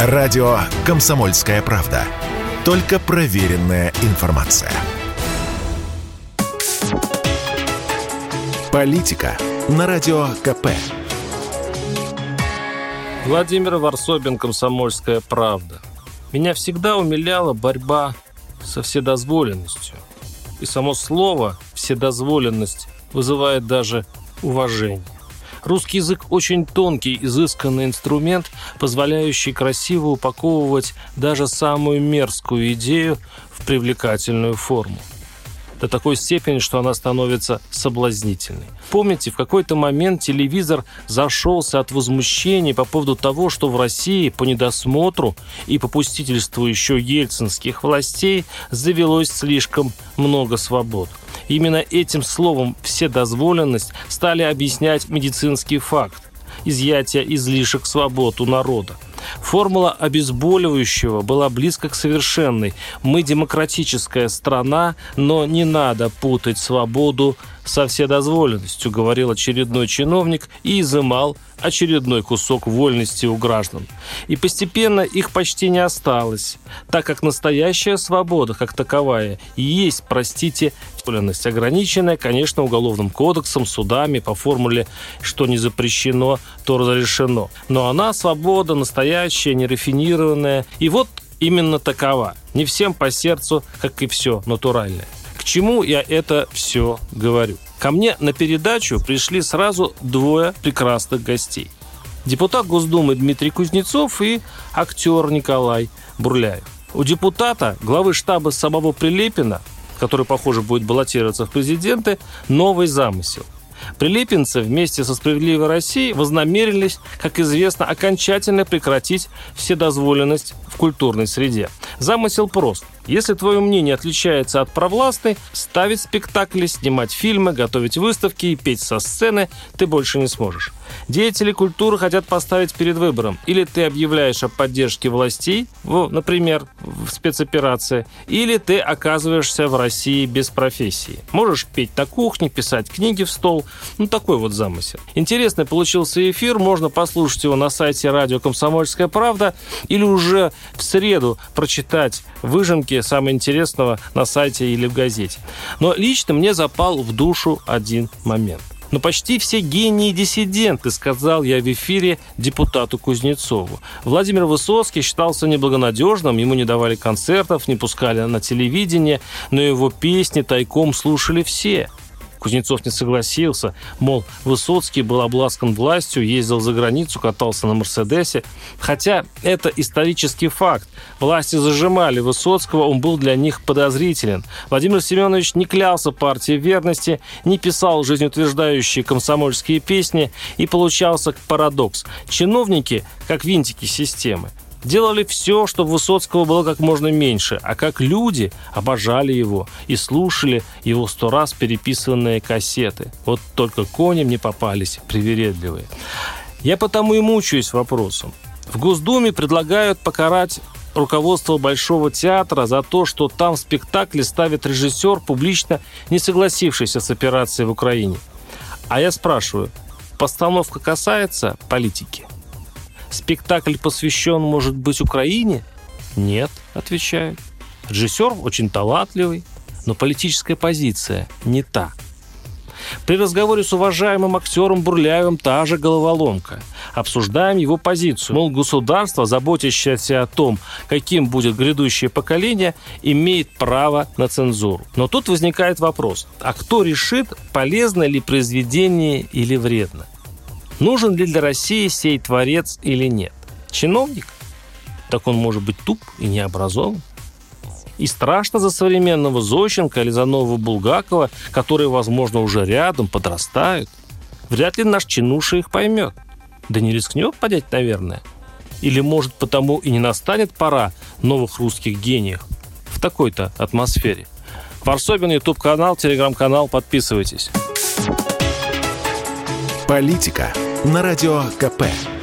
Радио «Комсомольская правда». Только проверенная информация. Политика на Радио КП. Владимир Варсобин, «Комсомольская правда». Меня всегда умиляла борьба со вседозволенностью. И само слово «вседозволенность» вызывает даже уважение. Русский язык очень тонкий, изысканный инструмент, позволяющий красиво упаковывать даже самую мерзкую идею в привлекательную форму до такой степени, что она становится соблазнительной. Помните, в какой-то момент телевизор зашелся от возмущения по поводу того, что в России по недосмотру и попустительству еще ельцинских властей завелось слишком много свобод. Именно этим словом «вседозволенность» стали объяснять медицинский факт изъятия излишек свобод у народа. Формула обезболивающего была близко к совершенной. Мы демократическая страна, но не надо путать свободу со вседозволенностью, говорил очередной чиновник и изымал очередной кусок вольности у граждан. И постепенно их почти не осталось, так как настоящая свобода, как таковая, есть, простите, вольность, ограниченная, конечно, уголовным кодексом, судами по формуле «что не запрещено, то разрешено». Но она свобода настоящая, нерафинированная. И вот именно такова. Не всем по сердцу, как и все натуральное чему я это все говорю? Ко мне на передачу пришли сразу двое прекрасных гостей. Депутат Госдумы Дмитрий Кузнецов и актер Николай Бурляев. У депутата, главы штаба самого Прилепина, который, похоже, будет баллотироваться в президенты, новый замысел – Прилепинцы вместе со «Справедливой Россией» вознамерились, как известно, окончательно прекратить вседозволенность в культурной среде. Замысел прост. Если твое мнение отличается от провластной, ставить спектакли, снимать фильмы, готовить выставки и петь со сцены ты больше не сможешь. Деятели культуры хотят поставить перед выбором. Или ты объявляешь о поддержке властей, например, в спецоперации, или ты оказываешься в России без профессии. Можешь петь на кухне, писать книги в стол. Ну, такой вот замысел. Интересный получился эфир. Можно послушать его на сайте радио «Комсомольская правда» или уже в среду прочитать выжимки самого интересного на сайте или в газете. Но лично мне запал в душу один момент – но почти все гении диссиденты, сказал я в эфире депутату Кузнецову. Владимир Высоцкий считался неблагонадежным, ему не давали концертов, не пускали на телевидение, но его песни тайком слушали все. Кузнецов не согласился, мол, Высоцкий был обласкан властью, ездил за границу, катался на Мерседесе. Хотя это исторический факт. Власти зажимали Высоцкого, он был для них подозрителен. Владимир Семенович не клялся партии верности, не писал жизнеутверждающие комсомольские песни, и получался парадокс. Чиновники, как винтики системы, делали все, чтобы Высоцкого было как можно меньше, а как люди обожали его и слушали его сто раз переписанные кассеты. Вот только кони мне попались привередливые. Я потому и мучаюсь вопросом. В Госдуме предлагают покарать руководство Большого театра за то, что там в спектакле ставит режиссер, публично не согласившийся с операцией в Украине. А я спрашиваю, постановка касается политики? Спектакль посвящен, может быть, Украине? Нет, отвечают. Режиссер очень талантливый, но политическая позиция не та. При разговоре с уважаемым актером Бурляевым та же головоломка. Обсуждаем его позицию. Мол, государство, заботящееся о том, каким будет грядущее поколение, имеет право на цензуру. Но тут возникает вопрос, а кто решит, полезно ли произведение или вредно? Нужен ли для России сей творец или нет? Чиновник? Так он может быть туп и необразован. И страшно за современного Зощенко или за нового Булгакова, которые, возможно, уже рядом, подрастают. Вряд ли наш чинуша их поймет. Да не рискнет подять, наверное. Или, может, потому и не настанет пора новых русских гениев в такой-то атмосфере. Варсобин, YouTube-канал, телеграм-канал, подписывайтесь. Политика на Радио КП.